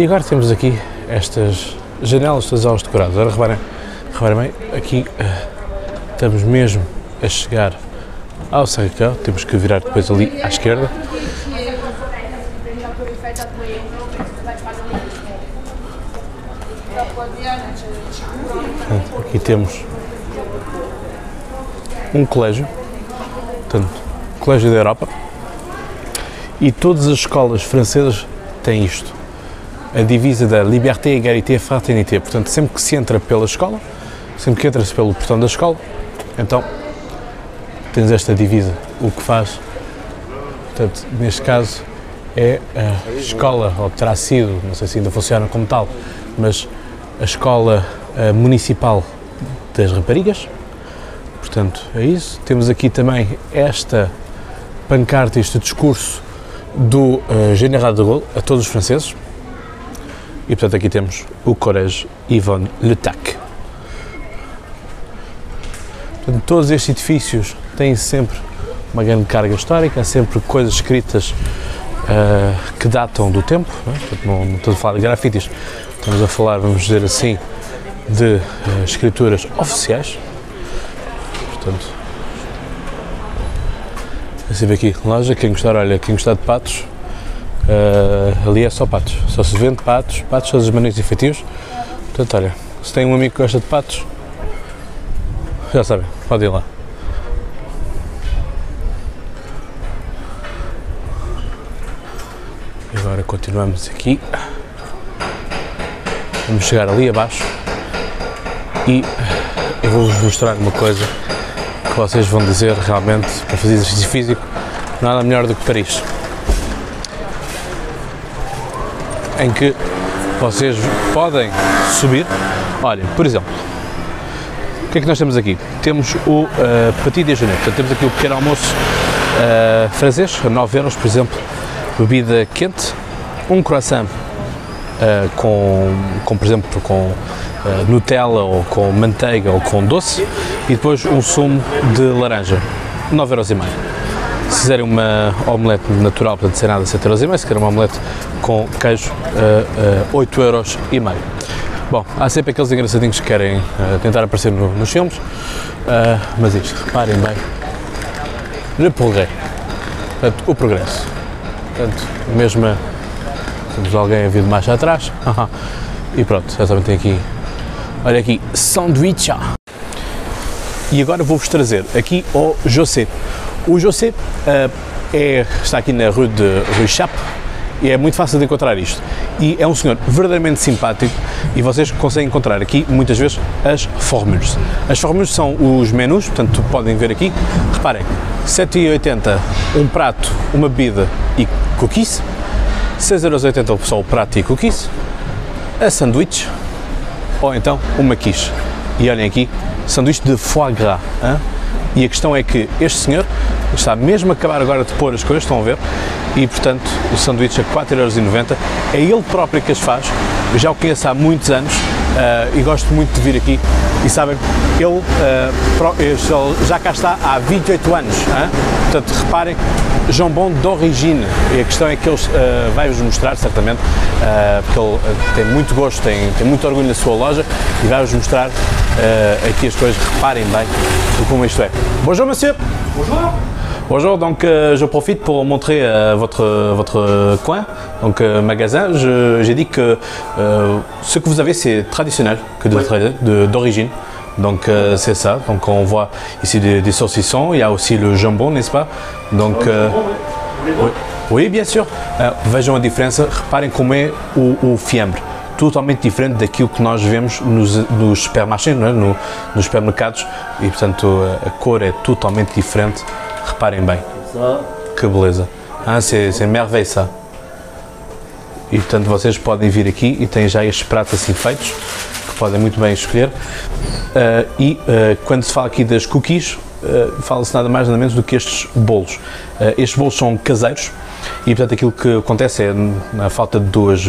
E agora temos aqui estas janelas todas elas decoradas. Agora reparem, reparem bem, aqui uh, estamos mesmo a chegar ao Sacré, temos que virar depois ali à esquerda. Portanto, aqui temos um colégio, portanto, Colégio da Europa, e todas as escolas francesas têm isto. A divisa da Liberté, Égalité, Fraternité. Portanto, sempre que se entra pela escola, sempre que entra-se pelo portão da escola, então tens esta divisa, o que faz, portanto, neste caso, é a escola, ou terá sido, não sei se ainda funciona como tal, mas a escola uh, municipal das raparigas. Portanto, é isso. Temos aqui também esta pancarta, este discurso do uh, General de Gaulle a todos os franceses. E, portanto, aqui temos o Collège Yvonne Le Tac. Portanto, todos estes edifícios têm sempre uma grande carga histórica, há sempre coisas escritas uh, que datam do tempo. Não, é? Portanto, não, não estou a falar de grafites, estamos a falar, vamos dizer assim, de uh, escrituras oficiais. Portanto, assim aqui, loja, quem gostar, olha, quem gostar de patos, uh, ali é só patos, só se vende patos, patos, todos os maninhos efetivos. Portanto, olha, se tem um amigo que gosta de patos, já sabem, pode ir lá. E agora continuamos aqui. Vamos chegar ali abaixo e eu vou-vos mostrar uma coisa que vocês vão dizer realmente para fazer exercício físico nada melhor do que Paris. Em que vocês podem subir. Olhem, por exemplo, o que é que nós temos aqui? Temos o uh, Petit Déjeuner, portanto temos aqui o pequeno almoço uh, francês, a 9 euros, por exemplo, bebida quente, um croissant uh, com, com, por exemplo, com Nutella ou com manteiga ou com doce e depois um sumo de laranja, 9 euros. Se quiserem uma omelete natural, portanto, sem nada, 7 euros e meio, se quiserem uma omelete com queijo, uh, uh, 8 euros e meio. Bom, há sempre aqueles engraçadinhos que querem uh, tentar aparecer no, nos filmes, uh, mas isto, reparem bem, le portanto, o progresso. Portanto, mesma, temos alguém a vir de marcha atrás, e pronto, já tem aqui, olha aqui, sanduíche. E agora vou-vos trazer aqui o José. O José uh, é, está aqui na rue de Rue Chape, e é muito fácil de encontrar isto. E é um senhor verdadeiramente simpático e vocês conseguem encontrar aqui muitas vezes as formules. As formules são os menus, portanto podem ver aqui. Reparem, 7,80 um prato, uma bebida e cookies. 6,80€ só o prato e cookies. A sanduíche ou então uma quiche. E olhem aqui, sanduíche de foie gras. Hein? E a questão é que este senhor está mesmo a acabar agora de pôr as coisas, estão a ver, e portanto o sanduíche a 4,90€, é ele próprio que as faz, eu já o conheço há muitos anos uh, e gosto muito de vir aqui e sabem, ele, uh, já cá está há 28 anos, hein? Portanto reparem, jambon d'origine, e a questão é que ele uh, vai-vos mostrar certamente, porque ele tem muito gosto, tem, tem muito orgulho na sua loja e vai-vos mostrar aqui as coisas, reparem bem como isto é. Bonjour monsieur Bonjour Bonjour, donc euh, je profite pour montrer euh, votre, votre coin, donc euh, magasin. J'ai dit que ce que vous avez c'est traditionnel, que d'origine. Donc euh, c'est ça, donc on voit ici des, des, saucissons, il y a aussi le jambon, n'est-ce pas Donc, oui. oui. bien sûr. vejam a diferença, reparem como é o, o fiambre. Totalmente diferente daquilo que nós vemos nos, nos supermarchés, é? no, nos supermercados, e portanto a cor é totalmente diferente. Reparem bem. Que beleza. Ah, c'est merveille ça. E portanto vocês podem vir aqui e têm já estes pratos assim feitos, que podem muito bem escolher. Uh, e uh, quando se fala aqui das cookies, uh, fala-se nada mais nada menos do que estes bolos. estes bolos são caseiros e portanto aquilo que acontece é, na falta de duas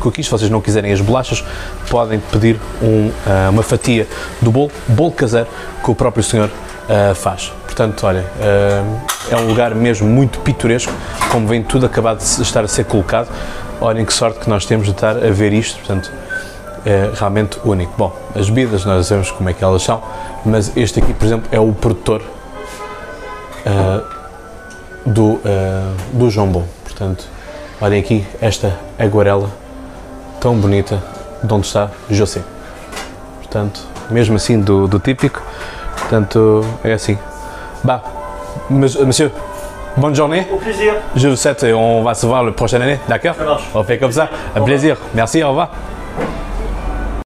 cookies, se vocês não quiserem as bolachas, podem pedir um, uma fatia do bolo, bolo caseiro, que o próprio senhor faz. Portanto, olha, é um lugar mesmo muito pitoresco, como vem tudo acabado de estar a ser colocado. Olhem que sorte que nós temos de estar a ver isto, portanto, é realmente único. Bom, as bebidas nós sabemos como é que elas são, mas este aqui, por exemplo, é o produtor uh, do, uh, do jambon. Portanto, olhem aqui esta aguarela tão bonita de onde está José. Portanto, mesmo assim do, do típico, portanto, é assim. Bah, monsieur, bonne journée. Au plaisir. Je vous souhaite, on va se voir le prochaine année, d'accord Ça marche. On fait comme ça. Un plaisir. Merci, au revoir.